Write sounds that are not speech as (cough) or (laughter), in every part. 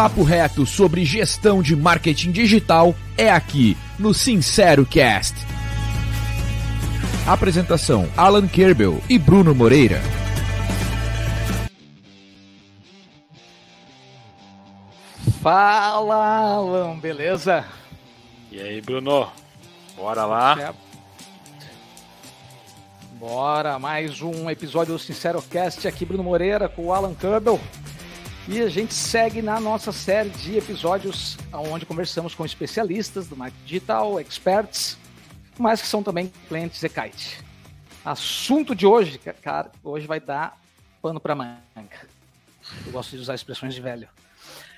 papo reto sobre gestão de marketing digital é aqui no Sincero Cast. Apresentação: Alan Kerbel e Bruno Moreira. Fala, Alan, beleza? E aí, Bruno? Bora lá? Bora, mais um episódio do Sincero Cast aqui, Bruno Moreira com o Alan Kerbel. E a gente segue na nossa série de episódios onde conversamos com especialistas do marketing digital, experts, mas que são também clientes e-kite. Assunto de hoje, cara, hoje vai dar pano para manga. Eu gosto de usar expressões de velho.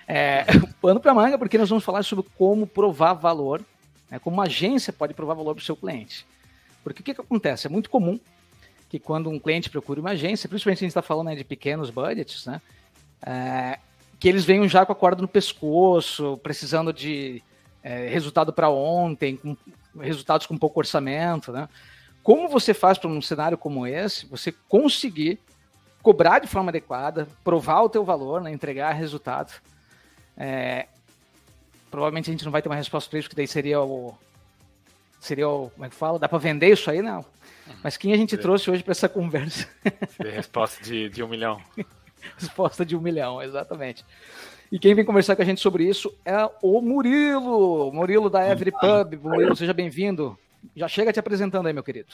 É, (laughs) pano para manga, porque nós vamos falar sobre como provar valor, né, como uma agência pode provar valor para o seu cliente. Porque o que, que acontece? É muito comum que quando um cliente procura uma agência, principalmente a gente está falando né, de pequenos budgets, né, é, que eles venham já com a corda no pescoço, precisando de é, resultado para ontem, com resultados com pouco orçamento, né? Como você faz para um cenário como esse, você conseguir cobrar de forma adequada, provar o teu valor, né, entregar resultado. É, provavelmente a gente não vai ter uma resposta para isso, porque daí seria o seria o, como é que fala? Dá para vender isso aí, não? Mas quem a gente trouxe hoje para essa conversa? resposta de, de um milhão. (laughs) (laughs) Resposta de um milhão, exatamente. E quem vem conversar com a gente sobre isso é o Murilo, Murilo da Every Pub. Murilo, seja bem-vindo. Já chega te apresentando aí, meu querido.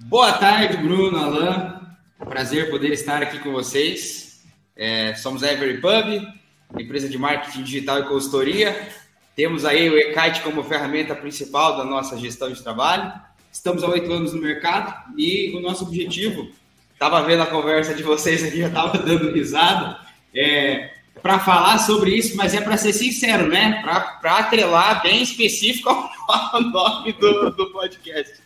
Boa tarde, Bruno, Alain. Prazer poder estar aqui com vocês. É, somos a Every Pub, empresa de marketing digital e consultoria. Temos aí o eKite como ferramenta principal da nossa gestão de trabalho. Estamos há oito anos no mercado e o nosso objetivo Tava vendo a conversa de vocês aqui, já tava (laughs) dando risada. É, para falar sobre isso, mas é para ser sincero, né? Para atrelar bem específico (laughs) ao nome do, do podcast.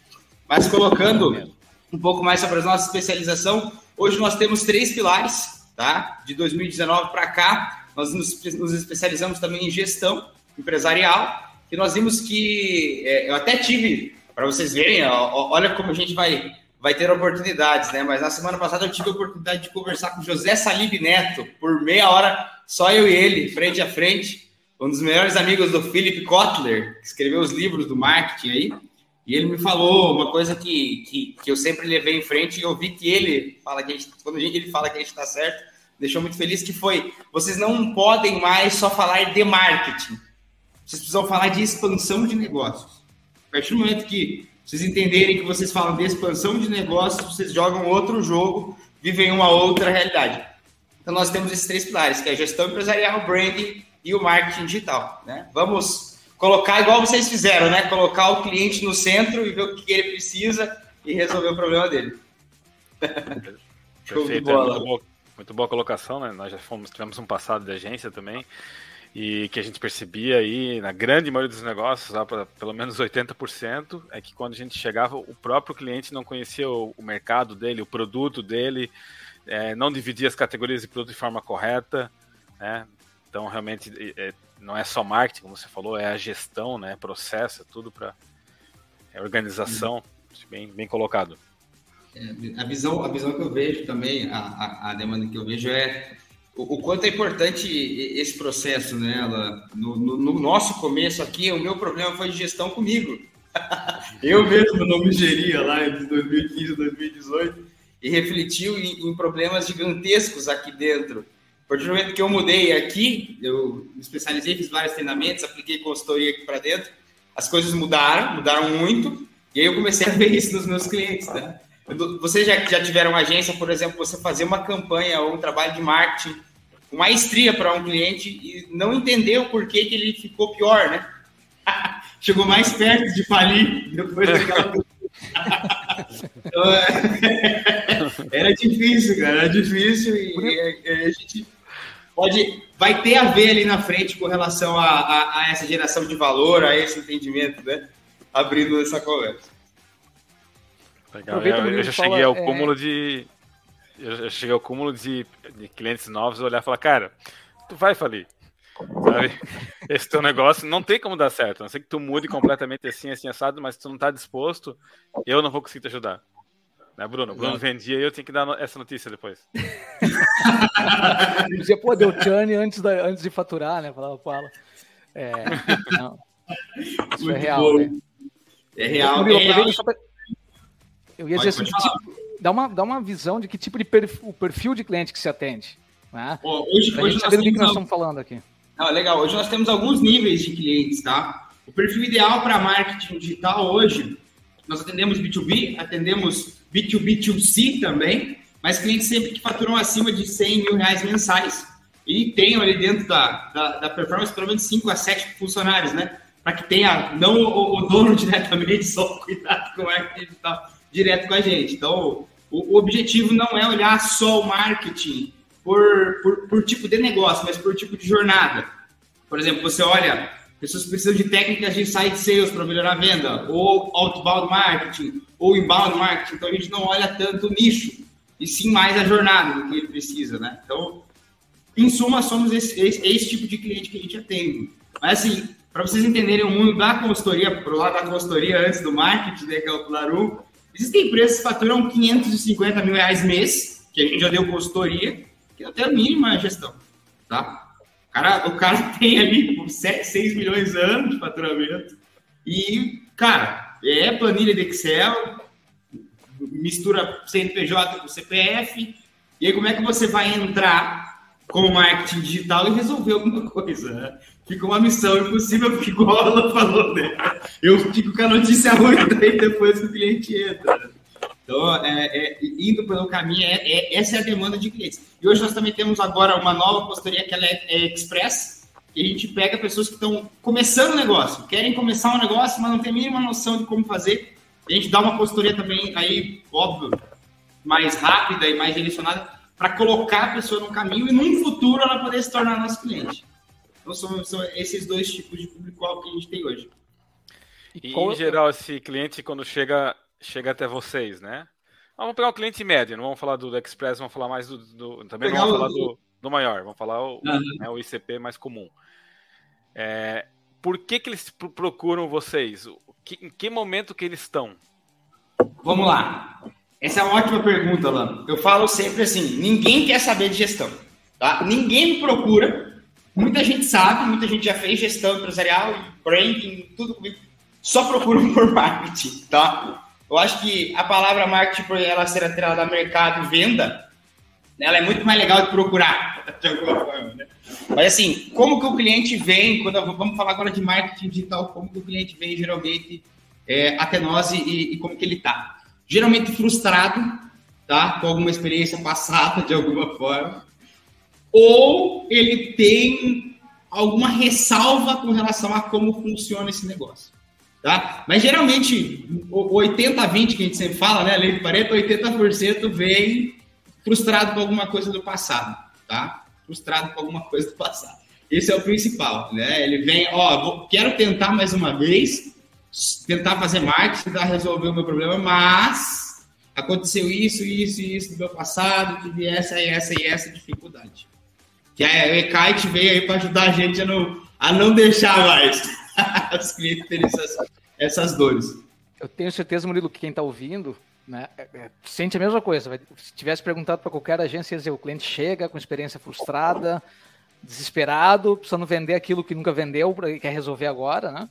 Mas colocando um pouco mais sobre a nossa especialização, hoje nós temos três pilares, tá? De 2019 para cá, nós nos, nos, especializamos também em gestão empresarial, e nós vimos que é, eu até tive, para vocês verem, ó, olha como a gente vai vai ter oportunidades, né? Mas na semana passada eu tive a oportunidade de conversar com José Salib Neto por meia hora, só eu e ele, frente a frente, um dos melhores amigos do Philip Kotler, que escreveu os livros do marketing aí. E ele me falou uma coisa que, que, que eu sempre levei em frente e eu vi que ele fala que a gente, quando a gente, ele fala que a gente está certo, deixou muito feliz que foi: vocês não podem mais só falar de marketing, vocês precisam falar de expansão de negócios. A partir do momento que vocês entenderem que vocês falam de expansão de negócios, vocês jogam outro jogo, vivem uma outra realidade. Então nós temos esses três pilares, que é a gestão empresarial, branding e o marketing digital. Né? Vamos colocar igual vocês fizeram, né? Colocar o cliente no centro e ver o que ele precisa e resolver o problema dele. (laughs) Perfeito, é muito, boa, muito boa colocação, né? Nós já fomos, tivemos um passado de agência também e que a gente percebia aí na grande maioria dos negócios, lá para pelo menos 80%, é que quando a gente chegava, o próprio cliente não conhecia o, o mercado dele, o produto dele, é, não dividia as categorias de produto de forma correta, né? Então, realmente, é, não é só marketing, como você falou, é a gestão, né? Processo, é tudo para é organização, uhum. bem, bem colocado. É, a, visão, a visão que eu vejo também, a, a, a demanda que eu vejo é o, quanto é importante esse processo, né? No, no, no, nosso começo aqui, o meu problema foi de gestão comigo. (laughs) eu mesmo não me geria lá entre 2015 e 2018 e refletiu em, em, problemas gigantescos aqui dentro. A partir do momento que eu mudei aqui, eu me especializei, fiz vários treinamentos, apliquei consultoria aqui para dentro, as coisas mudaram, mudaram muito, e aí eu comecei a ver isso nos meus clientes, né? Vocês já, já tiveram agência, por exemplo, você fazer uma campanha ou um trabalho de marketing maestria para um cliente e não entendeu por que, que ele ficou pior, né? (laughs) Chegou mais perto de falir depois daquela. é... (laughs) era difícil, cara, era difícil e, e, a gente pode, vai ter a ver ali na frente com relação a, a, a essa geração de valor, a esse entendimento, né? Abrindo essa conversa. Legal. Eu, eu já cheguei ao é... cúmulo de eu cheguei ao cúmulo de, de clientes novos olhar e falar, cara, tu vai falir. Sabe? (laughs) Esse teu negócio não tem como dar certo. Não sei que tu mude completamente assim, assim, assado, mas se tu não tá disposto, eu não vou conseguir te ajudar. Né, Bruno? Bruno Exato. vendia e eu tinha que dar essa notícia depois. (laughs) Dizia, pô, deu churn antes, da, antes de faturar, né? Falava, fala. É, não. Isso é real, bom. né? É real. Eu, é real. eu ia dizer assim, tipo, dá, uma, dá uma visão de que tipo de perfil, o perfil de cliente que se atende. Né? Pô, hoje, pra hoje gente saber do que nós estamos falando aqui. Ah, legal. Hoje nós temos alguns níveis de clientes, tá? O perfil ideal para marketing digital hoje, nós atendemos B2B, atendemos B2B2C também, mas clientes sempre que faturam acima de 100 mil reais mensais e tenham ali dentro da, da, da performance pelo menos 5 a 7 funcionários, né? Para que tenha, não o, o, dono (laughs) diretamente, só cuidado com o marketing digital direto com a gente. Então, o, o objetivo não é olhar só o marketing por, por, por tipo de negócio, mas por tipo de jornada. Por exemplo, você olha, pessoas precisam de técnicas de site sales para melhorar a venda, ou outbound marketing, ou inbound marketing. Então a gente não olha tanto o nicho, e sim mais a jornada do que ele precisa, né? Então, em suma, somos esse, esse, esse tipo de cliente que a gente atende. Mas assim, para vocês entenderem o mundo da consultoria, pro lado da consultoria antes do marketing, né, que é o Laru, existem empresas que faturam 550 mil reais mês, que a gente já deu consultoria, que até a mínima gestão, tá? O cara, o cara (laughs) tem ali 7, 6 milhões de anos de faturamento e, cara, é planilha de Excel, mistura CNPJ com CPF, e aí como é que você vai entrar como marketing digital e resolver alguma (laughs) coisa, né? Fica uma missão impossível, porque igual ela falou, né? Eu fico com a notícia ruim (laughs) daí depois que o cliente entra. Então, é, é, indo pelo caminho, é, é, essa é a demanda de clientes. E hoje nós também temos agora uma nova consultoria que é, é Express, que a gente pega pessoas que estão começando o negócio, querem começar um negócio, mas não tem a mínima noção de como fazer. A gente dá uma consultoria também, aí, óbvio, mais rápida e mais direcionada, para colocar a pessoa no caminho e num futuro ela poder se tornar nosso cliente. Então, são, são esses dois tipos de público-alvo que a gente tem hoje. E, em geral, esse cliente, quando chega chega até vocês, né? Vamos pegar o cliente médio, não vamos falar do Express, vamos falar mais do. do também não vamos falar do, do maior, vamos falar o, uhum. né, o ICP mais comum. É, por que, que eles procuram vocês? Que, em que momento que eles estão? Vamos lá. Essa é uma ótima pergunta, Lano. Eu falo sempre assim: ninguém quer saber de gestão. Tá? Ninguém me procura. Muita gente sabe, muita gente já fez gestão empresarial, branding, tudo comigo. Só procuram (laughs) por marketing, tá? Eu acho que a palavra marketing, por ela ser atrelada a mercado e venda, ela é muito mais legal de procurar, (laughs) de alguma forma. Né? Mas assim, como que o cliente vem, quando vamos falar agora de marketing digital, como que o cliente vem geralmente é, até nós e, e, como que ele está? Geralmente frustrado, tá? Com alguma experiência passada de alguma forma, ou ele tem alguma ressalva com relação a como funciona esse negócio. Tá? Mas geralmente, o 80-20 que a gente sempre fala, né? Lei do Pareto, 80% vem frustrado com alguma coisa do passado, tá? Frustrado com alguma coisa do passado. Esse é o principal, né? Ele vem, ó, vou, quero tentar mais uma vez, tentar fazer marketing, tentar resolver o meu problema, mas aconteceu isso, isso e isso do meu passado, tive essa e essa e essa dificuldade. Que a Ekite veio aí para ajudar a gente a não, a não deixar mais. (laughs) os clientes terem essas, essas dores. Eu tenho certeza, Murilo, que quem está ouvindo né, é, é, sente a mesma coisa. Se tivesse perguntado para qualquer agência, ia dizer, o cliente chega com experiência frustrada, desesperado, precisando vender aquilo que nunca vendeu e quer resolver agora, né?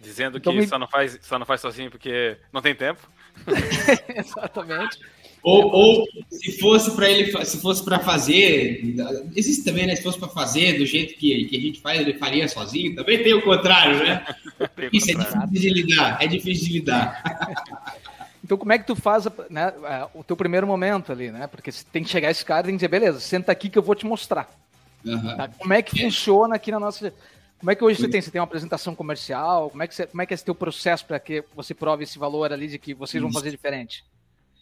Dizendo então, que me... só, não faz, só não faz sozinho porque não tem tempo. (laughs) Exatamente. Ou, ou se fosse para ele, se fosse para fazer, existe também, né? Se fosse para fazer do jeito que, que a gente faz, ele faria sozinho. Também tem o contrário, né? (laughs) Isso é difícil de lidar, é difícil de lidar. (laughs) Então, como é que tu faz né, é, o teu primeiro momento ali, né? Porque você tem que chegar esse cara e tem que dizer, beleza, senta aqui que eu vou te mostrar. Uhum. Tá? Como é que é. funciona aqui na nossa. Como é que hoje você tem? Você tem uma apresentação comercial? Como é que, você, como é, que é esse teu processo para que você prove esse valor ali de que vocês vão fazer diferente?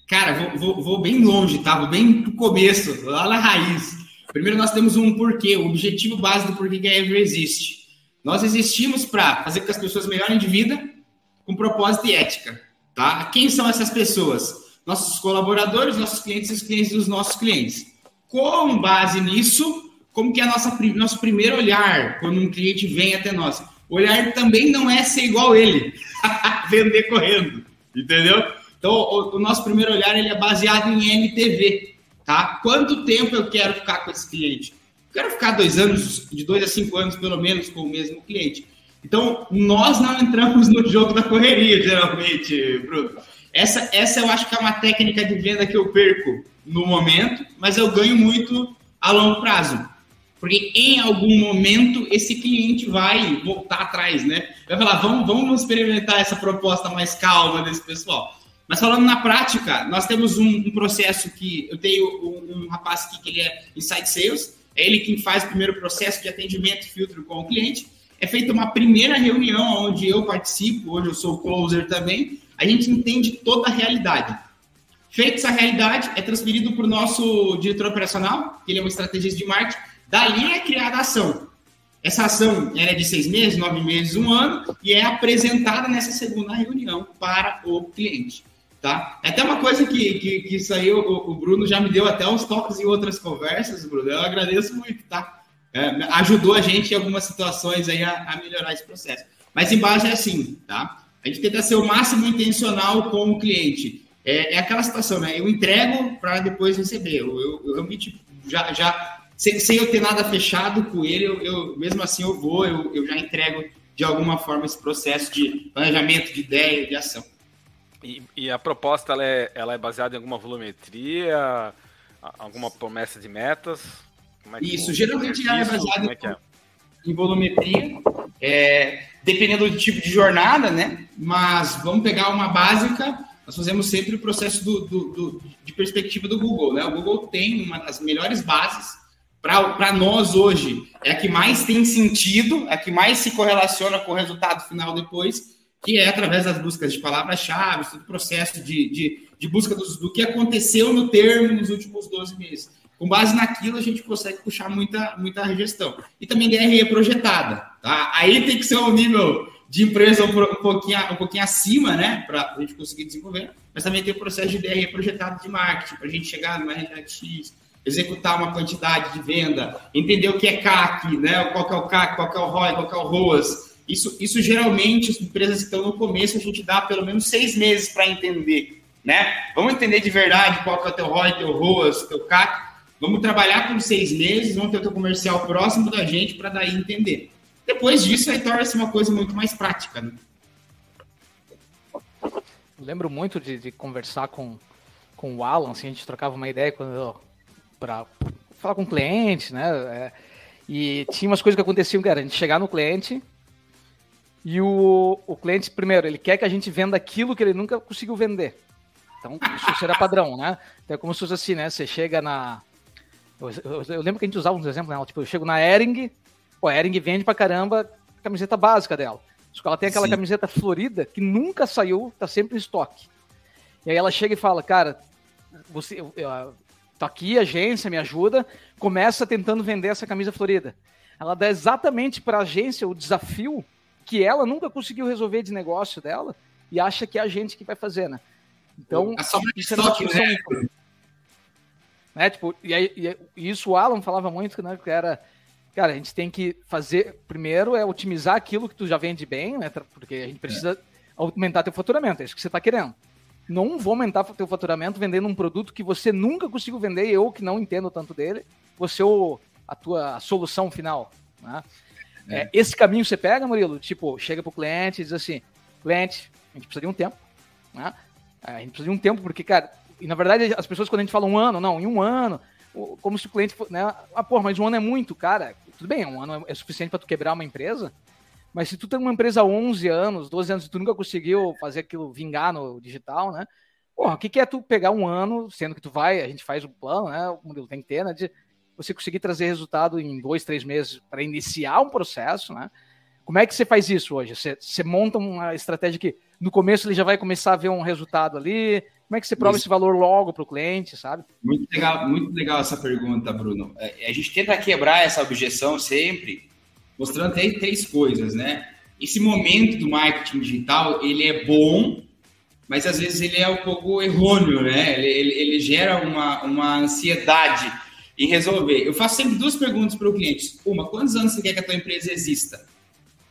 Cara, vou, vou, vou, bem longe, tá? Vou bem pro começo, lá na raiz. Primeiro, nós temos um porquê, o objetivo base do porquê que a Ever existe. Nós existimos para fazer com que as pessoas melhorem de vida com propósito e ética, tá? Quem são essas pessoas? Nossos colaboradores, nossos clientes e os clientes dos nossos clientes. Com base nisso, como que é a nossa, nosso primeiro olhar quando um cliente vem até nós? Olhar também não é ser igual ele, (laughs) vender correndo, entendeu? Então, o, o nosso primeiro olhar ele é baseado em NTV, tá? Quanto tempo eu quero ficar com esse cliente? Quero ficar dois anos, de dois a cinco anos pelo menos, com o mesmo cliente. Então, nós não entramos no jogo da correria, geralmente, Bruno. Essa, essa eu acho que é uma técnica de venda que eu perco no momento, mas eu ganho muito a longo prazo. Porque em algum momento esse cliente vai voltar atrás, né? Vai falar, vamos, vamos experimentar essa proposta mais calma desse pessoal. Mas falando na prática, nós temos um, um processo que eu tenho um, um, rapaz aqui que ele é inside sales, é ele quem faz o primeiro processo de atendimento e filtro com o cliente. É feita uma primeira reunião onde eu participo, hoje eu sou closer também. A gente entende toda a realidade. Feita essa realidade, é transferido para o nosso diretor operacional, que ele é um estrategista de marketing. Dali é criada a ação. Essa ação é de seis meses, nove meses, um ano, e é apresentada nessa segunda reunião para o cliente. Tá? É até uma coisa que, que, que isso aí o, o, Bruno já me deu até uns toques em outras conversas, Bruno. Eu agradeço muito, tá? É, ajudou a gente em algumas situações aí a, a, melhorar esse processo. Mas em base é assim, tá? A gente tenta ser o máximo intencional com o cliente. É, é aquela situação, né? Eu entrego para depois receber. Eu, eu, eu realmente já, já sem, sem, eu ter nada fechado com ele, eu, eu mesmo assim eu vou, eu, eu já entrego de alguma forma esse processo de planejamento, de ideia, de ação. E, e, a proposta ela é, ela é baseada em alguma volumetria, alguma promessa de metas? É Isso, geralmente ela é baseada é é? em volumetria, é, dependendo do tipo de jornada, né? Mas vamos pegar uma básica, nós fazemos sempre o processo do, do, do de perspectiva do Google, né? O Google tem uma das melhores bases para nós hoje, é a que mais tem sentido, é a que mais se correlaciona com o resultado final depois, que é através das buscas de palavras-chave, todo o processo de, de, de busca do que aconteceu no termo nos últimos 12 meses. Com base naquilo, a gente consegue puxar muita, muita gestão. E também DRE projetada. Tá? Aí tem que ser um nível de empresa um, pouquinho, um pouquinho acima, né? Para a gente conseguir desenvolver. Mas também tem o processo de DRE projetado de marketing, para a gente chegar numa realidade X, executar uma quantidade de venda, entender o que é CAC, né? Qual que é o CAC, qual que é o ROI, qual que é o ROAS isso, isso geralmente, as empresas que estão no começo, a gente dá pelo menos seis meses para entender. Né? Vamos entender de verdade qual que é o teu ROI, teu ROAS, teu CAC. Vamos trabalhar com seis meses, vamos ter o teu comercial próximo da gente para daí entender. Depois disso, aí torna-se uma coisa muito mais prática. Né? lembro muito de, de, conversar com, com o Alan, assim, a gente trocava uma ideia para falar com o cliente, né? É, e tinha umas coisas que aconteciam, cara, a gente chegar no cliente, e o, o cliente, primeiro, ele quer que a gente venda aquilo que ele nunca conseguiu vender. Então, isso será padrão, né? Então, é como se fosse assim, né? Você chega na. Eu, eu, eu lembro que a gente usava uns exemplos, né? Tipo, eu chego na Ering, pô, a Ering vende pra caramba a camiseta básica dela. Só que ela tem aquela Sim. camiseta florida que nunca saiu, tá sempre em estoque. E aí ela chega e fala, cara, você, eu, eu, tô aqui, agência, me ajuda, começa tentando vender essa camisa florida. Ela dá exatamente para a agência o desafio que ela nunca conseguiu resolver de negócio dela e acha que é a gente que vai fazer, né? Então, isso é uma discussão né? né? Tipo, e, aí, e, isso o Alan falava muito, né? Que era, cara, a gente tem que fazer, primeiro é otimizar aquilo que tu já vende bem, né? Porque a gente precisa é. aumentar teu faturamento, é isso que você está querendo. Não vou aumentar teu faturamento vendendo um produto que você nunca conseguiu vender, eu que não entendo tanto dele, você o, a tua solução final, né? É. É, esse caminho você pega, Murilo? Tipo, chega pro cliente e diz assim: cliente, a gente precisa de um tempo. Né? A gente precisa de um tempo, porque, cara, e na verdade as pessoas quando a gente fala um ano, não, em um ano, como se o cliente né? Ah, porra, mas um ano é muito, cara. Tudo bem, um ano é suficiente para tu quebrar uma empresa, mas se tu tem uma empresa há 11 anos, 12 anos e tu nunca conseguiu fazer aquilo vingar no digital, né? Porra, o que, que é tu pegar um ano, sendo que tu vai, a gente faz o plano, né? O modelo tem que ter, né? De, você conseguir trazer resultado em dois, três meses para iniciar um processo, né? Como é que você faz isso hoje? Você, você, monta uma estratégia que no começo ele já vai começar a ver um resultado ali. Como é que você prova isso. esse valor logo para o cliente, sabe? Muito legal, muito legal essa pergunta, Bruno. É, a gente tenta quebrar essa objeção sempre, mostrando até três coisas, né? Esse momento do marketing digital, ele é bom, mas às vezes ele é um pouco errôneo, né? Ele, ele, ele gera uma, uma ansiedade e resolver. Eu faço sempre duas perguntas para o cliente. Uma, quantos anos você quer que a tua empresa exista?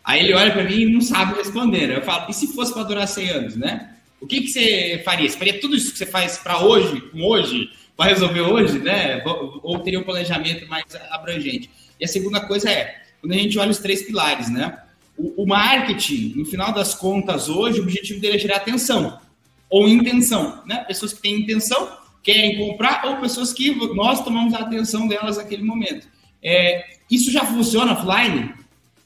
Aí ele olha para mim e não sabe responder. Eu falo, e se fosse para durar 100 anos, né? O que, que você faria? Você faria tudo isso que você faz para hoje, com hoje, para resolver hoje, né? Ou teria um planejamento mais abrangente? E a segunda coisa é, quando a gente olha os três pilares, né? O, o marketing, no final das contas, hoje, o objetivo dele é gerar atenção ou intenção, né? Pessoas que têm intenção, querem comprar, ou pessoas que nós tomamos a atenção delas naquele momento. É, isso já funciona offline?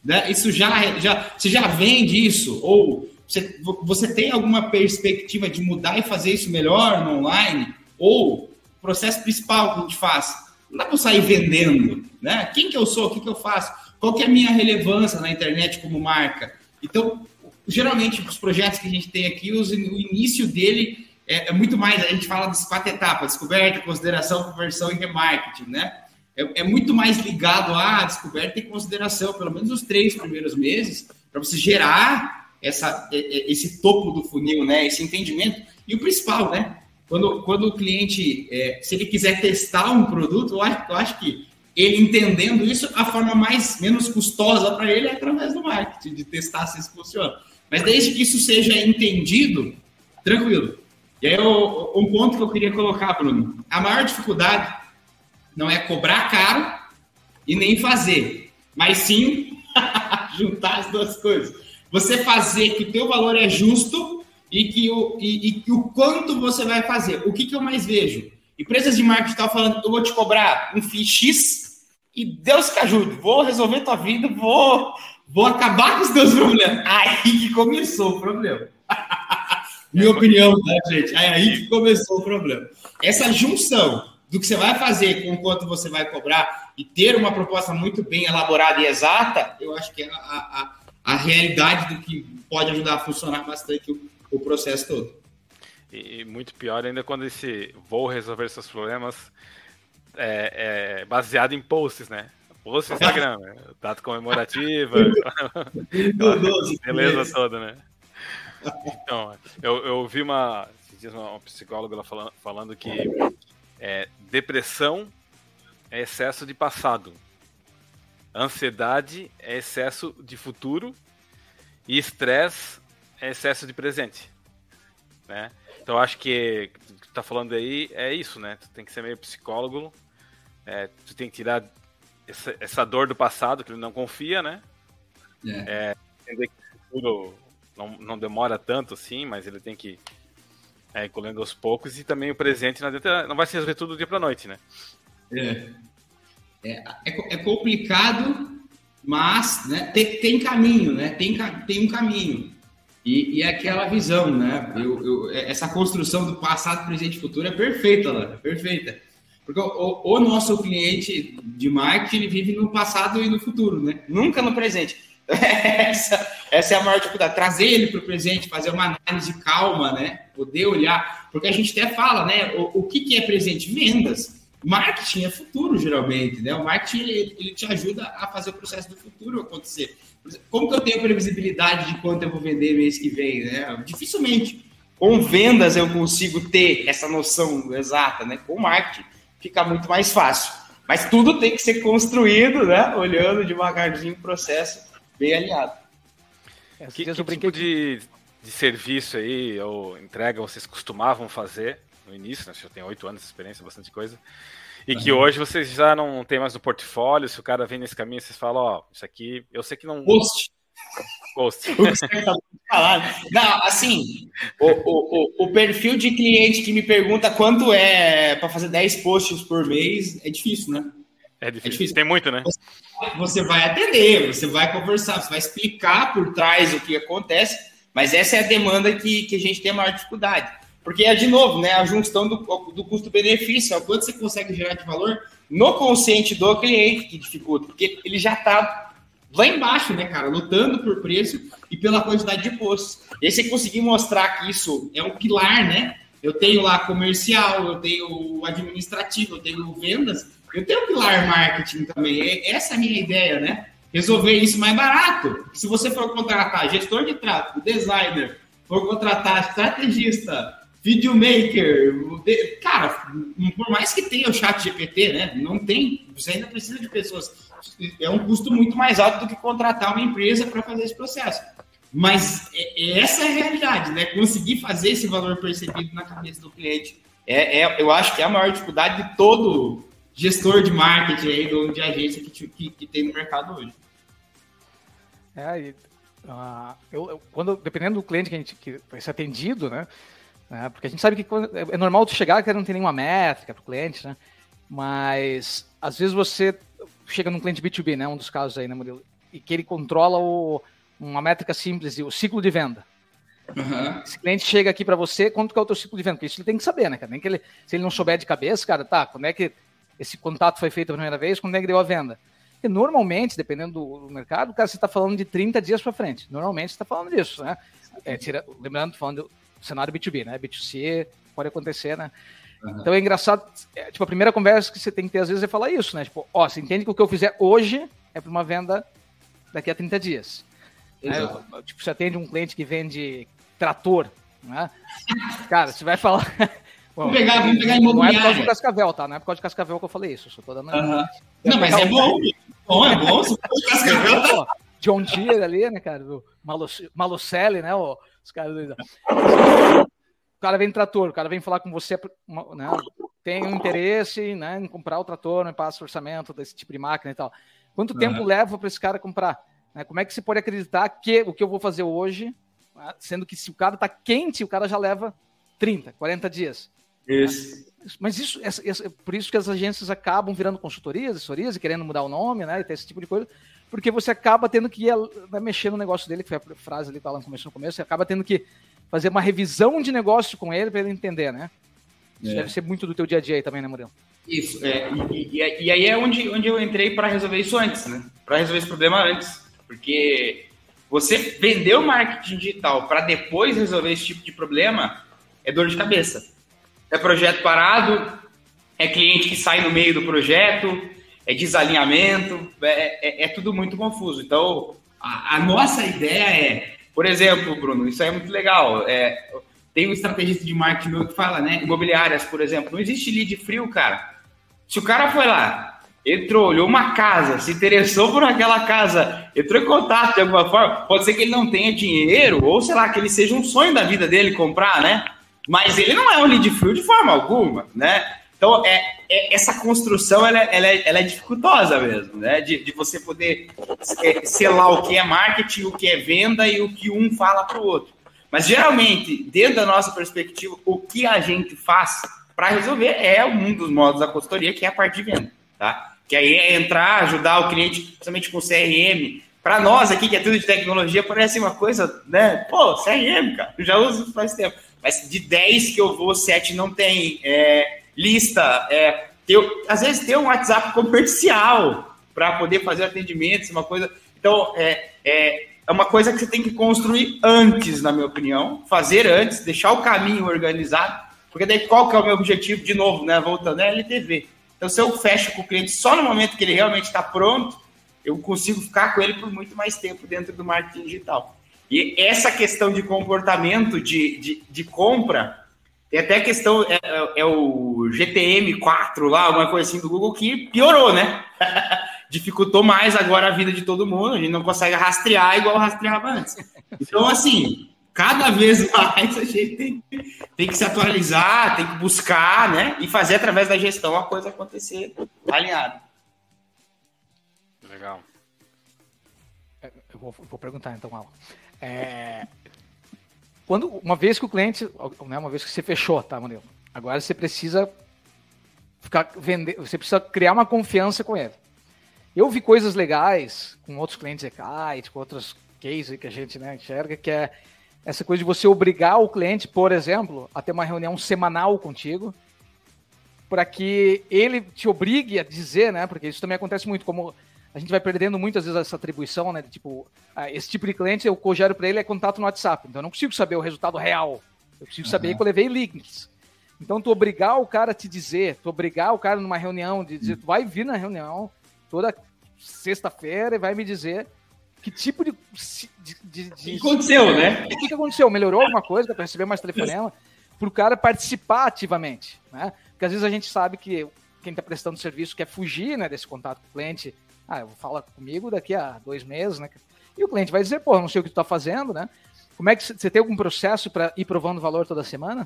Né? Isso já, já, você já vende isso? Ou você, você tem alguma perspectiva de mudar e fazer isso melhor no online? Ou o processo principal que a gente faz? Não dá para sair vendendo, né? Quem que eu sou? O que, que eu faço? Qual que é a minha relevância na internet como marca? Então, geralmente, os projetos que a gente tem aqui, os, o início dele é, é, muito mais, a gente fala das quatro etapas, descoberta, consideração, conversão e remarketing, né? É, é muito mais ligado à descoberta e consideração, pelo menos os três primeiros meses, para você gerar essa, esse topo do funil, né? Esse entendimento. E o principal, né? Quando, quando o cliente, é, se ele quiser testar um produto, eu acho, eu acho que ele entendendo isso, a forma mais menos custosa para ele é através do marketing, de testar se isso funciona. Mas desde que isso seja entendido, tranquilo. E aí, um ponto que eu queria colocar, Bruno. A maior dificuldade não é cobrar caro e nem fazer, mas sim (laughs) juntar as duas coisas. Você fazer que o teu valor é justo e que o, e, e o quanto você vai fazer. O que, que eu mais vejo? Empresas de marketing estão falando, eu vou te cobrar um FII X e Deus que ajude, vou resolver tua vida, vou Vou acabar com os teus problemas. Aí que começou o problema. Minha opinião, tá, gente? É aí que começou o problema. Essa junção do que você vai fazer com quanto você vai cobrar e ter uma proposta muito bem elaborada e exata, eu acho que é a, a, a realidade do que pode ajudar a funcionar bastante o, o processo todo. E, muito pior ainda quando esse vou resolver seus problemas é, é baseado em posts, né? Post Instagram, né? Data comemorativa. (laughs) beleza toda, né? Então, eu, eu vi uma, uma psicóloga falando, falando que é, depressão é excesso de passado, ansiedade é excesso de futuro e estresse é excesso de presente, né? Então acho que o que tu tá falando aí é isso, né? Tu tem que ser meio psicólogo, é, tu tem que tirar essa, essa, dor do passado, que ele não confia, né? É. É, entender que o futuro não, não demora tanto assim, mas ele tem que é, colhendo aos poucos e também o presente não, vai se resolver tudo do dia para noite, né? É. É, é, é, complicado, mas né, tem, tem caminho, né? Tem, tem um caminho. E, e é aquela visão, né? Eu, eu, essa construção do passado, presente e futuro é perfeita, lá, é perfeita. Porque o, o, nosso cliente de marketing ele vive no passado e no futuro, né? Nunca no presente. (laughs) essa, essa é a maior dificuldade. Trazer ele para o presente, fazer uma análise calma, né? Poder olhar. Porque a gente até fala, né? O, o que, que é presente? Vendas. Marketing é futuro, geralmente, né? O marketing ele, ele, te ajuda a fazer o processo do futuro acontecer. Como que eu tenho previsibilidade de quanto eu vou vender mês que vem, né? Dificilmente. Com vendas eu consigo ter essa noção exata, né? Com marketing fica muito mais fácil. Mas tudo tem que ser construído, né? Olhando devagarzinho o processo bem alinhado. É, que, que tipo de, de serviço aí ou entrega vocês costumavam fazer no início, né? Você já tem oito anos de experiência, bastante coisa. E uhum. que hoje vocês já não tem mais no portfólio, se o cara vem nesse caminho, vocês falam, ó, isso aqui, eu sei que não. Post. Post. Não, assim, o, o, o, perfil de cliente que me pergunta quanto é para fazer 10 posts por mês é difícil, né? É difícil. É difícil. Tem muito, né? Você vai atender, você vai conversar, você vai explicar por trás o que acontece, mas essa é a demanda que, que a gente tem a maior dificuldade. Porque é, de novo, né, a junção do, do custo-benefício, é o quanto você consegue gerar de valor no consciente do cliente que dificulta, porque ele já está lá embaixo, né, cara, lutando por preço e pela quantidade de postos. E aí você conseguir mostrar que isso é um pilar, né? Eu tenho lá comercial, eu tenho administrativo, eu tenho vendas, eu tenho pilar marketing também. Essa é a minha ideia, né? Resolver isso mais barato. Se você for contratar gestor de tráfego, designer, for contratar estrategista, videomaker, cara, por mais que tenha o chat GPT, né? Não tem, você ainda precisa de pessoas é um custo muito mais alto do que contratar uma empresa para fazer esse processo. Mas é, é, essa é a realidade, né? Conseguir fazer esse valor percebido na cabeça do cliente é, é eu acho que é a maior dificuldade de todo gestor de marketing aí, dono de agência que, que, que tem no mercado hoje. É, e, uh, eu, eu, quando, dependendo do cliente que a gente que vai ser atendido, né? né porque a gente sabe que quando, é, é normal tu chegar que não tem nenhuma métrica para o cliente, né? Mas às vezes você chega num cliente B2B, né? Um dos casos aí, né, Murilo? E que ele controla o, uma métrica simples, o ciclo de venda. Uhum. Esse cliente chega aqui para você, quanto que é o teu ciclo de venda? Porque isso ele tem que saber, né, cara? Nem que ele, se ele não souber de cabeça, cara, tá, quando é que esse contato foi feito a primeira vez, quando é que deu a venda? E normalmente, dependendo do mercado, cara, você está falando de 30 dias para frente. Normalmente você está falando disso, né? É, tira, lembrando, falando do cenário B2B, né? B2C, pode acontecer, né? Uhum. Então é engraçado, é, tipo, a primeira conversa que você tem que ter às vezes é falar isso, né? Tipo, ó, você entende que o que eu fizer hoje é para uma venda daqui a 30 dias. Né? Tipo, você atende um cliente que vende trator, né? Cara, você vai falar. Bom, vamos pegar, vamos pegar imobiliária. Não é por causa do Cascavel, tá? Não é por causa de Cascavel que eu falei isso. Só tô dando. Uhum. Não, mas é bom. bom, é bom. For Cascavel, tá. John Deere ali, né, cara? Do Malucelli, né? Os caras. O cara vem trator, o cara vem falar com você, né? Tem um interesse né, em comprar o trator, né, passa o orçamento desse tipo de máquina e tal. Quanto uhum. tempo leva para esse cara comprar? Né? Como é que você pode acreditar que o que eu vou fazer hoje, né, sendo que se o cara está quente, o cara já leva 30, 40 dias. Isso. Mas isso, essa, essa, por isso que as agências acabam virando consultorias, assessorias e querendo mudar o nome, né? E ter esse tipo de coisa, porque você acaba tendo que ir, né, mexer no negócio dele, que foi a frase ali que o Alan começou no começo, você acaba tendo que fazer uma revisão de negócio com ele para ele entender, né? Isso é. deve ser muito do teu dia a dia aí também, né, Murilo? Isso, é, e, e, e aí é onde, onde eu entrei para resolver isso antes, né? Para resolver esse problema antes. Porque você vender o marketing digital para depois resolver esse tipo de problema é dor de cabeça. É projeto parado, é cliente que sai no meio do projeto, é desalinhamento, é, é, é tudo muito confuso. Então, a, a, nossa ideia é, por exemplo, Bruno, isso aí é muito legal. É, tem um estrategista de marketing que fala, né? Imobiliárias, por exemplo, não existe lead frio, cara. Se o cara foi lá, entrou, olhou uma casa, se interessou por aquela casa, entrou em contato de alguma forma, pode ser que ele não tenha dinheiro, ou sei lá, que ele seja um sonho da vida dele comprar, né? Mas ele não é um lead frio de forma alguma, né? Então, é, é essa construção, ela, ela, é, ela é dificultosa mesmo, né? De, de você poder é, selar o que é marketing, o que é venda e o que um fala para o outro. Mas, geralmente, dentro da nossa perspectiva, o que a gente faz para resolver é um dos modos da consultoria, que é a parte de venda, tá? que aí é entrar, ajudar o cliente, principalmente com CRM. Para nós aqui, que é tudo de tecnologia, parece uma coisa, né? Pô, CRM, cara, eu já uso faz tempo. Mas de 10 que eu vou, 7 não tem. É, lista, é, ter, às vezes ter um WhatsApp comercial para poder fazer atendimentos, uma coisa. Então, é, é, é uma coisa que você tem que construir antes, na minha opinião, fazer antes, deixar o caminho organizado, porque daí qual que é o meu objetivo, de novo, né? Voltando, é LTV. Então, se eu fecho com o cliente só no momento que ele realmente está pronto, eu consigo ficar com ele por muito mais tempo dentro do marketing digital. E essa questão de comportamento de, de, de compra, tem até a questão, é, é, o GTM4 lá, alguma coisa assim do Google, que piorou, né? (laughs) Dificultou mais agora a vida de todo mundo, a gente não consegue rastrear igual rastreava antes. Então, assim, cada vez (laughs) mais a gente tem, tem que se atualizar, tem que buscar, né? E fazer através da gestão a coisa acontecer alinhada. Legal. É, eu vou, vou perguntar então, Alan. É, quando, uma vez que o cliente, né, uma vez que você fechou, tá, Murilo? Agora você precisa ficar vender, você precisa criar uma confiança com ele. Eu vi coisas legais com outros clientes EKITE, com outros cases que a gente né, enxerga, que é essa coisa de você obrigar o cliente, por exemplo, a ter uma reunião semanal contigo, para que ele te obrigue a dizer, né? Porque isso também acontece muito, como a gente vai perdendo muitas vezes essa atribuição, né? De, tipo, ah, esse tipo de cliente, eu cogero para ele é contato no WhatsApp. Então eu não consigo saber o resultado real. Eu preciso uhum. saber que eu levei links. Então tu obrigar o cara a te dizer, tu obrigar o cara numa reunião, de dizer, tu vai vir na reunião toda sexta-feira e vai me dizer que tipo de. de, de, de... O que aconteceu, né? O que aconteceu? Melhorou alguma coisa para receber mais telefonema? Para o cara participar ativamente, né? Porque às vezes a gente sabe que quem está prestando serviço quer fugir né, desse contato com o cliente. Ah, falar comigo daqui a dois meses, né? E o cliente vai dizer, pô, não sei o que tu está fazendo, né? Como é que você tem algum processo para ir provando valor toda semana?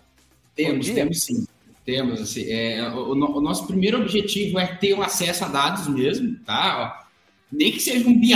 Temos, temos sim. Temos, assim, é, o, o, nosso primeiro objetivo é ter um acesso a dados mesmo, tá? Nem que seja um BI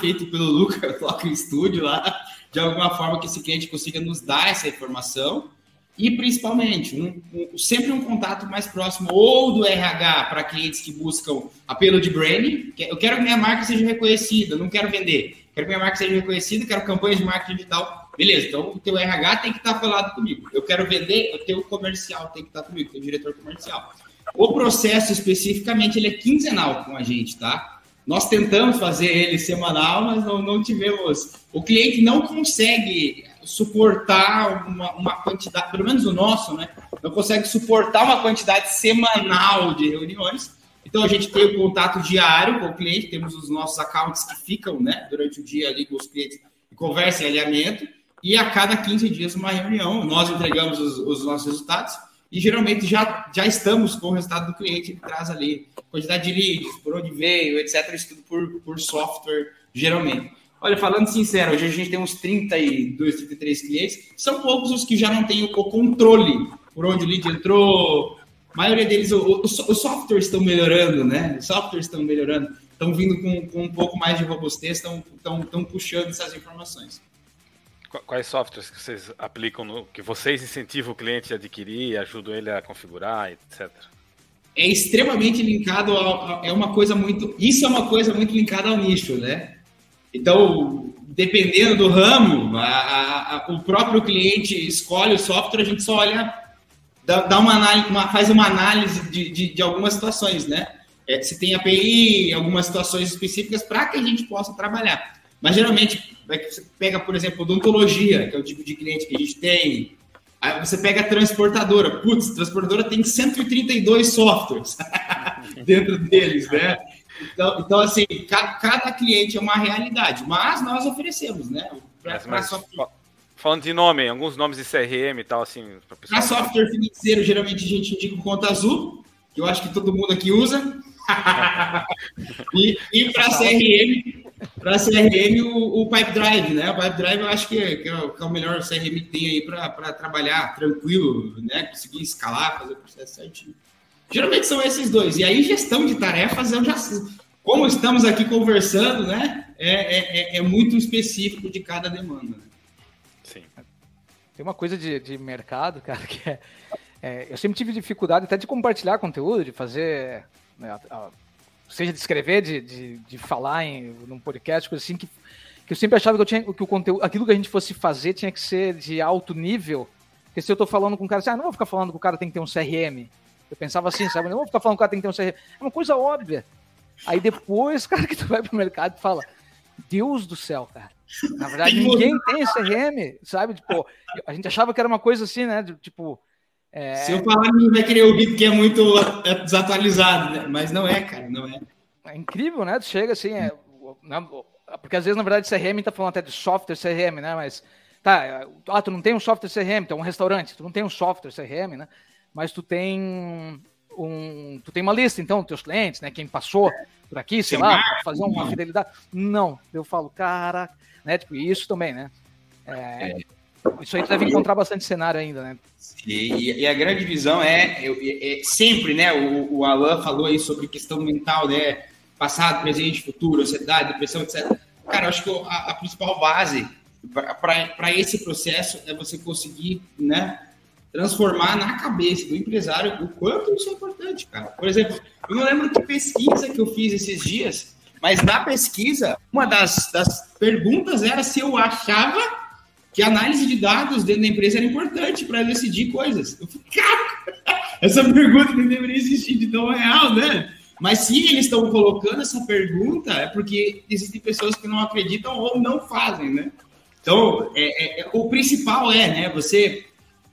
feito pelo Lucas (laughs) Clock Studio lá, de alguma forma que esse cliente consiga nos dar essa informação. E principalmente, um, um, sempre um contato mais próximo ou do RH para clientes que buscam apelo de branding. Eu quero que minha marca seja reconhecida, não quero vender. Quero que minha marca seja reconhecida, quero campanhas de marketing digital Beleza, então o teu RH tem que estar falado comigo. Eu quero vender, o teu comercial tem que estar comigo, o teu diretor comercial. O processo especificamente ele é quinzenal com a gente, tá? Nós tentamos fazer ele semanal, mas não, não tivemos. O cliente não consegue suportar uma, uma quantidade, pelo menos o nosso, né? Não consegue suportar uma quantidade semanal de reuniões. Então a gente tem o contato diário com o cliente, temos os nossos accounts que ficam, né, durante o dia ali com os clientes e conversa em alinhamento e a cada 15 dias uma reunião, nós entregamos os, os, nossos resultados e geralmente já, já estamos com o resultado do cliente, ele traz ali quantidade de leads, por onde veio, etc, isso tudo por, por software, geralmente. Olha, falando sincero, hoje a gente tem uns 32, 33 clientes, são poucos os que já não têm o, controle por onde o lead entrou, a maioria deles, os softwares estão melhorando, né? Os softwares estão melhorando, estão vindo com, com um pouco mais de robustez, estão, estão, estão puxando essas informações. Quais softwares que vocês aplicam, no, que vocês incentivam o cliente a adquirir, ajudam ele a configurar, etc? É extremamente linkado a, é uma coisa muito, isso é uma coisa muito linkada ao nicho, né? Então, dependendo do ramo, a, a, o próprio cliente escolhe o software, a gente só olha, dá, dá uma, análise, uma, faz uma análise de, de, de algumas situações, né? É, se tem API, algumas situações específicas para que a gente possa trabalhar. Mas geralmente, você pega, por exemplo, odontologia, que é o tipo de cliente que a gente tem. Aí você pega a transportadora. Putz, transportadora tem 132 softwares (laughs) dentro deles, né? Então, então assim, cada, cada, cliente é uma realidade, mas nós oferecemos, né? Pra, mas, mas, software... Falando de nome, alguns nomes de CRM e tal, assim. Para software financeiro, geralmente a gente indica o Conta Azul, que eu acho que todo mundo aqui usa. (laughs) e e para CRM, para CRM, o, o, Pipe Drive, né? O Pipe Drive eu acho que é, que é, o, que é o melhor CRM que tem aí para trabalhar tranquilo, né? Conseguir escalar, fazer o processo certinho. Geralmente são esses dois. E aí, gestão de tarefas, eu já. Como estamos aqui conversando, né? É, é, é, é muito específico de cada demanda. Né? Sim. Tem uma coisa de, de mercado, (laughs) cara, que é, é, Eu sempre tive dificuldade até de compartilhar conteúdo, de fazer. Né, seja de escrever, de, de, de falar em num podcast, coisa assim, que, que eu sempre achava que eu tinha que o conteúdo, aquilo que a gente fosse fazer tinha que ser de alto nível. Porque se eu tô falando com um cara assim, ah, não vou ficar falando que o cara tem que ter um CRM. Eu pensava assim, sabe? Não vou ficar falando que o cara tem que ter um CRM. É uma coisa óbvia. Aí depois, (laughs) cara, que tu vai pro mercado e fala, Deus do céu, cara. Na verdade, ninguém tem CRM, sabe? Tipo, a gente achava que era uma coisa assim, né? Tipo, é... Se eu falar, ninguém vai querer ouvir porque é muito desatualizado, né? Mas não é, cara, não é. É incrível, né? Tu chega assim, é, porque às vezes, na verdade, CRM tá falando até de software CRM, né? Mas, tá, ah, tu não tem um software CRM, tu é um restaurante, tu não tem um software CRM, né? Mas tu tem um, tu tem uma lista, então, dos teus clientes, né? Quem passou por aqui, sei lá, fazer uma fidelidade. Não, eu falo, cara, né? Tipo, isso também, né? É, é. Isso aí deve encontrar bastante cenário ainda, né? E, e a grande visão é, é, é sempre, né? O, o, Alan falou aí sobre questão mental, né? Passado, presente, futuro, ansiedade, depressão, etc. Cara, eu acho que a, a principal base para esse processo é você conseguir, né? Transformar na cabeça do empresário o quanto isso é importante, cara. Por exemplo, eu não lembro que pesquisa que eu fiz esses dias, mas na pesquisa, uma das, das perguntas era se eu achava que a análise de dados dentro da empresa era importante para decidir coisas. Eu falei, cara, (laughs) essa pergunta não deveria existir de tão real, né? Mas se eles estão colocando essa pergunta, é porque existem pessoas que não acreditam ou não fazem, né? Então, é, é, é o principal é, né, você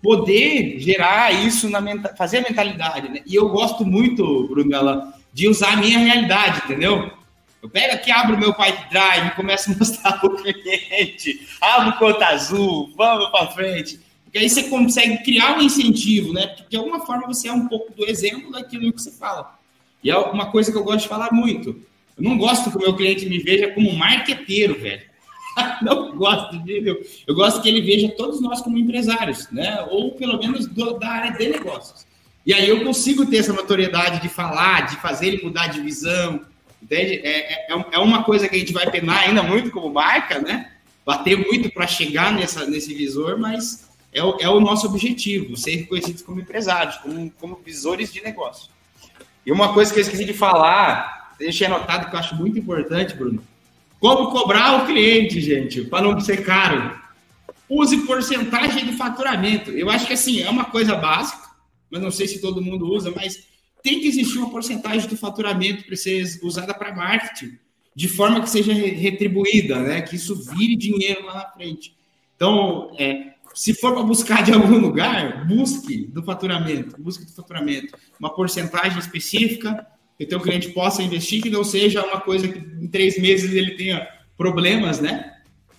poder gerar isso na fazer a mentalidade, né? E eu gosto muito, Bruno, de usar a minha realidade, entendeu? Eu pego aqui, abro meu Drive, começo a mostrar (laughs) o cliente, abro conta azul, vamos para frente. Porque aí você consegue criar um incentivo, né? Porque de alguma forma você é um pouco do exemplo daquilo que você fala. E é uma coisa que eu gosto de falar muito. Eu não gosto que o meu cliente me veja como marqueteiro, velho. (laughs) não gosto de. Eu gosto que ele veja todos nós como empresários, né? Ou pelo menos do, da área de negócios. E aí eu consigo ter essa notoriedade de falar, de fazer ele mudar de visão. Entende? É, é, é uma coisa que a gente vai penar ainda muito como marca, né? Bater muito para chegar nessa, nesse visor, mas é o, é o nosso objetivo, ser reconhecidos como empresários, como, como visores de negócio. E uma coisa que eu esqueci de falar, deixei anotado que eu acho muito importante, Bruno, como cobrar o cliente, gente, para não ser caro. Use porcentagem do faturamento. Eu acho que assim, é uma coisa básica, mas não sei se todo mundo usa, mas tem que existir uma porcentagem do faturamento para ser usada para marketing, de forma que seja retribuída, né? Que isso vire dinheiro lá na frente. Então, é, se for para buscar de algum lugar, busque do faturamento, busque do faturamento, uma porcentagem específica que o teu cliente possa investir, que não seja uma coisa que em três meses ele tenha problemas, né?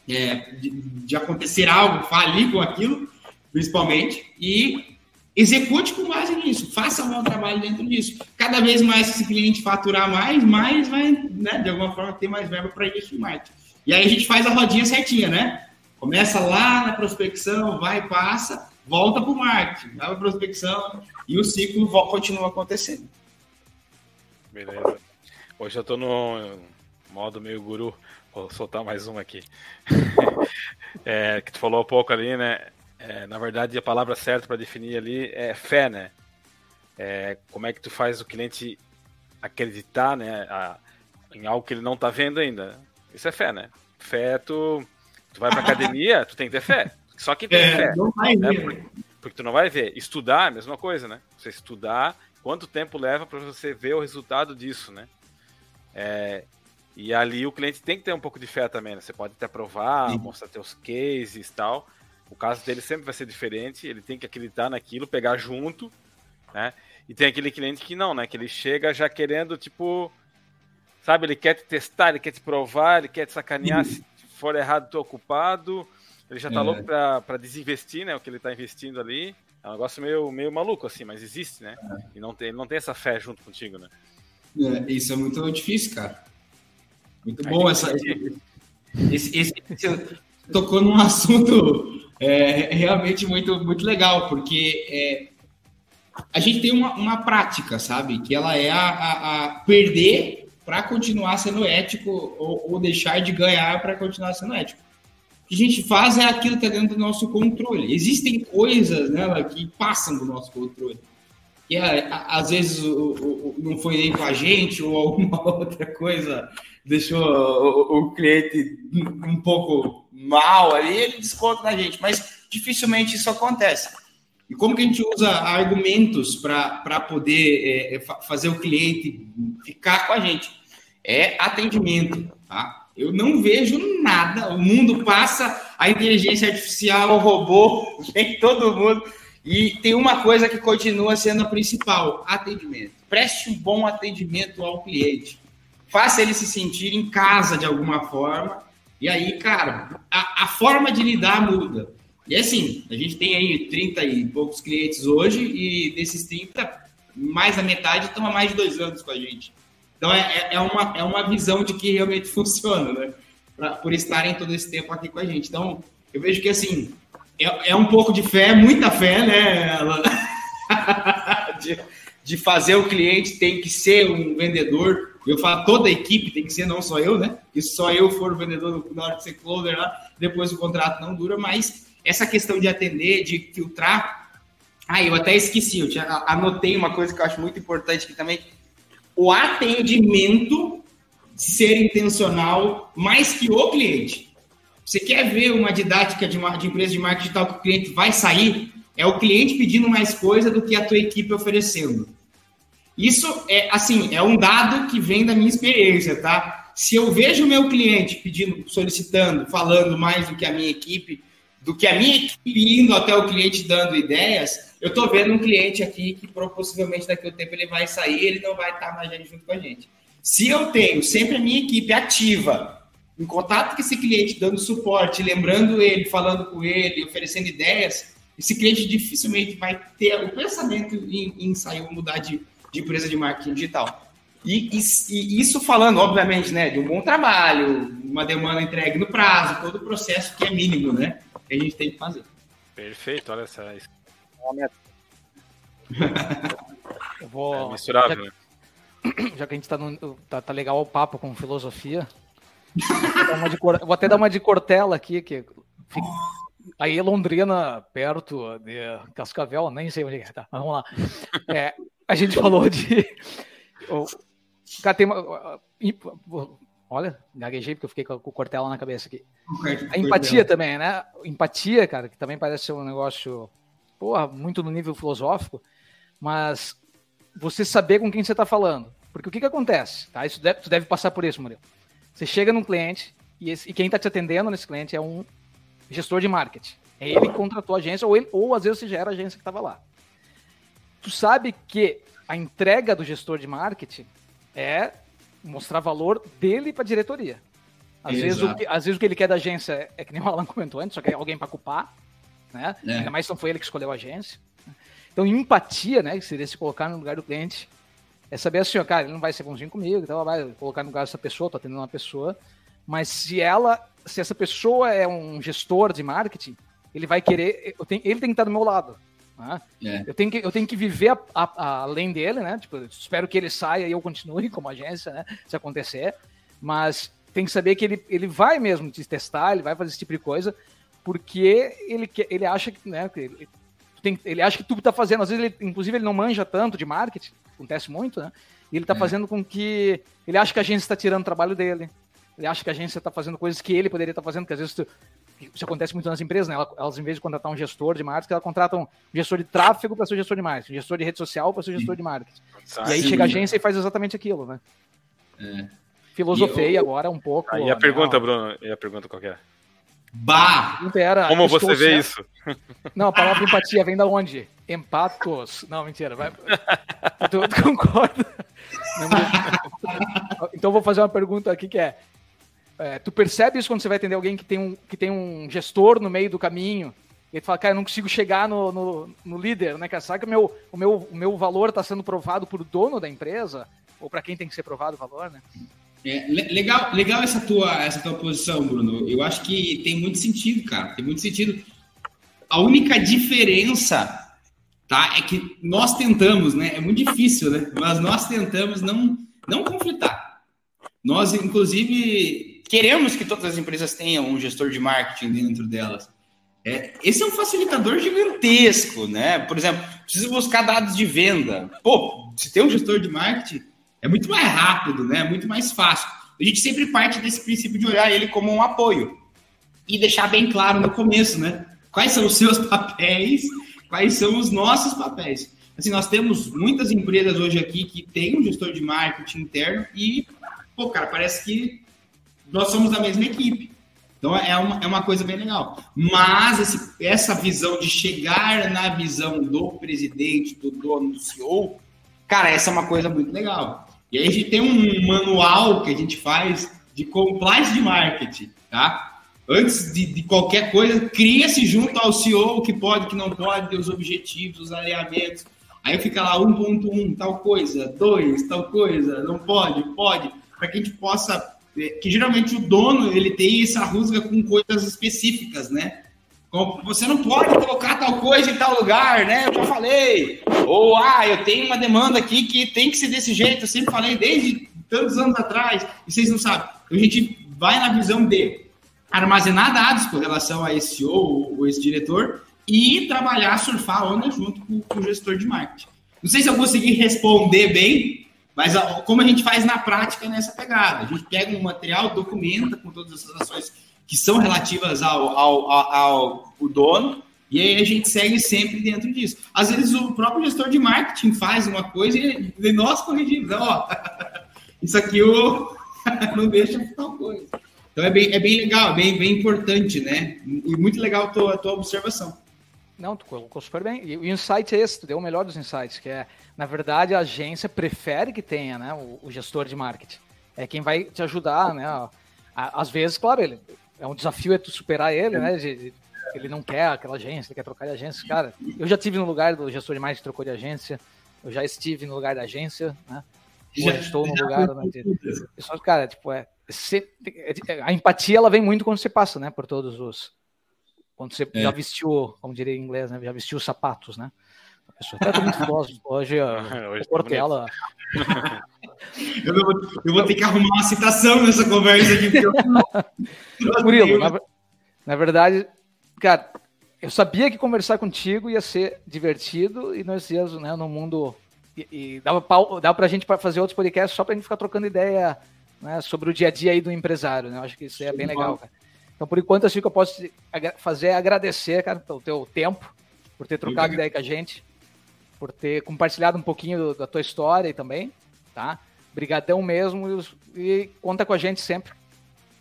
É, de, de, acontecer algo, falir com aquilo, principalmente, e execute com base nisso, faça um bom trabalho dentro disso. Cada vez mais esse cliente faturar mais, mais vai, né, de alguma forma, ter mais verba para investir marketing. E aí a gente faz a rodinha certinha, né? Começa lá na prospecção, vai, passa, volta para o marketing, para a prospecção e o ciclo continua acontecendo. Beleza. Hoje eu tô no modo meio guru. Vou soltar mais uma aqui. (laughs) é, que tu falou um pouco ali, né? É, na verdade, a palavra certa para definir ali é fé, né? É, como é que tu faz o cliente acreditar, né? A, em algo que ele não tá vendo ainda. Isso é fé, né? Fé, tu, tu vai pra academia, tu tem que ter fé. Só que tem é, fé. Não vai né? ver. Porque, porque tu não vai ver. Estudar, a mesma coisa, né? Você estudar quanto tempo leva para você ver o resultado disso, né? É, e ali o cliente tem que ter um pouco de fé também, né? Você pode até provar, Sim. mostrar teus cases e tal. O caso dele sempre vai ser diferente, ele tem que acreditar naquilo, pegar junto, né? E tem aquele cliente que não, né? Que ele chega já querendo, tipo, sabe, ele quer te testar, ele quer te provar, ele quer te sacanear, se for errado, tô ocupado. Ele já tá é. louco para desinvestir, né? O que ele tá investindo ali. É um negócio meio, meio maluco, assim, mas existe, né? É. E não tem, não tem essa fé junto contigo, né? É, isso é muito difícil, cara. Muito Aí bom essa. Esse, esse, esse, tocou num (laughs) assunto é, realmente muito, muito legal, porque é, a gente tem uma, uma prática, sabe? Que ela é a, a, a perder para continuar sendo ético ou, ou deixar de ganhar para continuar sendo ético que a gente faz é aquilo que está dentro do nosso controle. Existem coisas né, que passam do nosso controle. Que é, às vezes o, o, não foi nem com a gente ou alguma (laughs) outra coisa deixou o, o, cliente um pouco mal ali, ele desconta na gente. Mas dificilmente isso acontece. E como que a gente usa argumentos para poder é, é fazer o cliente ficar com a gente? É atendimento, tá? Eu não vejo nada. O mundo passa, a inteligência artificial, o robô, (laughs) vem todo mundo. E tem uma coisa que continua sendo a principal: atendimento. Preste um bom atendimento ao cliente. Faça ele se sentir em casa de alguma forma. E aí, cara, a, a forma de lidar muda. E assim, a gente tem aí 30 e poucos clientes hoje, e desses 30, mais da metade estão há mais de dois anos com a gente. Então é, é, é, uma, é uma visão de que realmente (laughs) funciona, né? Pra, por estarem todo esse tempo aqui com a gente. Então, eu vejo que assim, é, é um pouco de fé, muita fé, né? (laughs) de, de fazer o cliente tem que ser um vendedor. Eu falo, toda a equipe tem que ser, não só eu, né? Que só eu for o vendedor na hora de ser closer lá, depois o contrato não dura, mas essa questão de atender, de filtrar. Ah, eu até esqueci, eu tinha, anotei uma coisa que eu acho muito importante que também o atendimento ser intencional mais que o cliente. Você quer ver uma didática de, uma, de empresa de marketing digital que o cliente vai sair? É o cliente pedindo mais coisa do que a tua equipe oferecendo. Isso é assim, é um dado que vem da minha experiência, tá? Se eu vejo o meu cliente pedindo, solicitando, falando mais do que a minha equipe, do que a minha equipe indo até o cliente dando ideias, eu estou vendo um cliente aqui que possivelmente daqui a um tempo ele vai sair, ele não vai estar mais junto com a gente. Se eu tenho sempre a minha equipe ativa, em contato com esse cliente, dando suporte, lembrando ele, falando com ele, oferecendo ideias, esse cliente dificilmente vai ter o pensamento em, em sair ou mudar de, de empresa de marketing digital. E, e, e, isso falando, obviamente, né, de um bom trabalho, uma demanda entregue no prazo, todo o processo que é mínimo, né? Que a gente tem que fazer. Perfeito, olha essa. (laughs) Eu vou. É misturável. Já, já que a gente tá, no, tá, tá legal o papo com filosofia, vou, vou até dar uma de Cortella aqui, que fica, aí Londrina, perto de Cascavel, nem sei onde é que tá, mas vamos lá. É, a gente falou de. O, cara, tem uma, olha, gaguejei porque eu fiquei com o Cortella na cabeça aqui. A empatia também, né? Empatia, cara, que também parece ser um negócio, porra, muito no nível filosófico, mas você saber com quem você está falando. Porque o que, que acontece? Tá? Isso deve, tu deve passar por isso, Murilo. Você chega num cliente e, esse, e quem está te atendendo nesse cliente é um gestor de marketing. É ele que contratou a agência, ou, ele, ou às vezes você já era a agência que estava lá. Tu sabe que a entrega do gestor de marketing é mostrar valor dele para a diretoria. Às vezes, o que, às vezes o que ele quer da agência é, é que nem o Alan comentou antes, só quer alguém para culpar. Né? É. Ainda mais se não foi ele que escolheu a agência. Então, empatia, né, que seria se colocar no lugar do cliente, é saber assim, ó, cara, ele não vai ser bonzinho comigo, então vai colocar no lugar dessa pessoa, tô atendendo uma pessoa, mas se ela, se essa pessoa é um gestor de marketing, ele vai querer, ele tem que estar do meu lado. Né? É. Eu, tenho que, eu tenho que viver a, a, além dele, né? Tipo, espero que ele saia e eu continue (laughs) como agência, né? Se acontecer. Mas tem que saber que ele, ele vai mesmo te testar, ele vai fazer esse tipo de coisa, porque ele, ele acha que, né, ele, tem, ele acha que tudo está fazendo, às vezes, ele, inclusive, ele não manja tanto de marketing, acontece muito, né? E ele está é. fazendo com que. Ele acha que a agência está tirando o trabalho dele. Ele acha que a agência está fazendo coisas que ele poderia estar tá fazendo, que às vezes tu, isso acontece muito nas empresas, né? Elas, em vez de contratar um gestor de marketing, elas contratam um gestor de tráfego para ser gestor de marketing, um gestor de rede social para ser gestor de marketing. E aí chega a agência e faz exatamente aquilo, né? É. Filosofei eu... agora um pouco. e a pergunta, Bruno, e a pergunta qual é? Bah! Era, Como você vê certo. isso? Não, a palavra empatia vem da onde? Empatos. Não, mentira. Vai... Tu, tu concorda? então vou fazer uma pergunta aqui que é, é, tu percebe isso quando você vai atender alguém que tem um, que tem um gestor no meio do caminho e ele fala, cara, eu não consigo chegar no, no, no líder, né, cara? Sabe que o meu, o meu, o meu valor está sendo provado por dono da empresa? Ou para quem tem que ser provado o valor, né? É, legal, legal essa tua, essa tua posição, Bruno. Eu acho que tem muito sentido, cara. Tem muito sentido. A única diferença, tá, é que nós tentamos, né? É muito difícil, né? Mas nós tentamos não, não conflitar. Nós, inclusive, queremos que todas as empresas tenham um gestor de marketing dentro delas. É, esse é um facilitador gigantesco, né? Por exemplo, precisa buscar dados de venda. Pô, se tem um gestor de marketing, é muito mais rápido, né? É muito mais fácil. A gente sempre parte desse princípio de olhar ele como um apoio e deixar bem claro no começo, né? Quais são os seus (laughs) papéis, quais são os nossos papéis. Assim, nós temos muitas empresas hoje aqui que têm um gestor de marketing interno e, pô, cara, parece que nós somos da mesma equipe. Então é uma, é uma coisa bem legal. Mas esse, essa visão de chegar na visão do presidente, do dono, do CEO, cara, essa é uma coisa muito legal. E aí a gente tem um manual que a gente faz de compliance de marketing, tá? Antes de, de qualquer coisa, cria-se junto ao CEO o que pode, o que não pode, os objetivos, os alinhamentos. Aí fica lá 1.1, tal coisa, 2, tal coisa, não pode, pode, para que a gente possa. É, que geralmente o dono ele tem essa rusga com coisas específicas, né? Você não pode colocar tal coisa em tal lugar, né? Eu já falei. Ou, ah, eu tenho uma demanda aqui que tem que ser desse jeito. Eu sempre falei desde tantos anos atrás, e vocês não sabem. A gente vai na visão de armazenar dados com relação a esse ou, ou esse diretor e trabalhar, surfar a onda junto com, com, o gestor de marketing. Não sei se eu consegui responder bem, mas como a gente faz na prática nessa pegada. A gente pega um material, documenta com todas essas ações que são relativas ao, ao, ao, ao dono, e aí a gente segue sempre dentro disso. Às vezes o próprio gestor de marketing faz uma coisa e nós corrigimos. Ó, (laughs) isso aqui eu (laughs) não deixa tal coisa. Então é bem, é bem legal, bem, bem importante, né? E muito legal a tua, a tua observação. Não, tu colocou super bem. E o insight é esse, tu deu o melhor dos insights, que é, na verdade, a agência prefere que tenha né, o, o gestor de marketing. É quem vai te ajudar, né? Às vezes, claro, ele, é um desafio é tu superar ele, né? De, ele não quer aquela agência, ele quer trocar de agência. Cara, eu já tive no lugar do gestor de marketing que trocou de agência, eu já estive no lugar da agência, né? já, estou no lugar. Né? Só, cara, tipo, é, é, a empatia ela vem muito quando você passa, né? Por todos os. Quando você é. já vestiu, como diria em inglês, né? Já vestiu os sapatos, né? Pessoa tá muito filósofo. (laughs) Hoje, (laughs) hoje tá Portela. eu, vou, eu vou ter que arrumar uma citação nessa conversa aqui. Eu... (laughs) Murilo, na, na verdade, cara, eu sabia que conversar contigo ia ser divertido e nós íamos, né, no mundo. E, e dava, pau, dava pra gente fazer outros podcasts só pra gente ficar trocando ideia né, sobre o dia a dia aí do empresário, né? Eu acho que isso é bem legal, cara. Então, por enquanto, acho que eu posso fazer é agradecer, cara, pelo teu tempo, por ter trocado ideia com a gente, por ter compartilhado um pouquinho da tua história também, tá? Obrigadão mesmo e, e, conta com a gente sempre.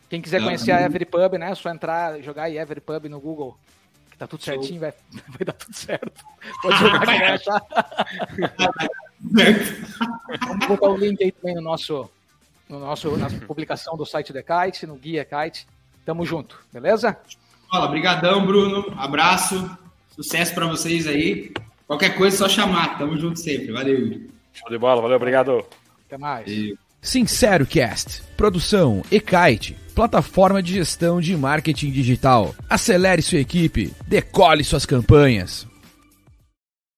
Quem quiser conhecer a Every Pub, né? É só entrar, jogar Every Pub no Google tá tudo certinho, vai, (laughs) vai dar tudo certo. Pode jogar (laughs) que vai achar. Vamos botar o link aí também no nosso, no nosso, na publicação do site do Kite, no Guia Kite. Tamo junto, beleza? Fala, brigadão, Bruno. Abraço, sucesso para vocês aí. Qualquer coisa é só chamar, tamo junto sempre. Valeu. Show de bola, valeu, obrigado. Até mais. E... Sincero Cast, produção e-kite, plataforma de gestão de marketing digital. Acelere sua equipe, decole suas campanhas.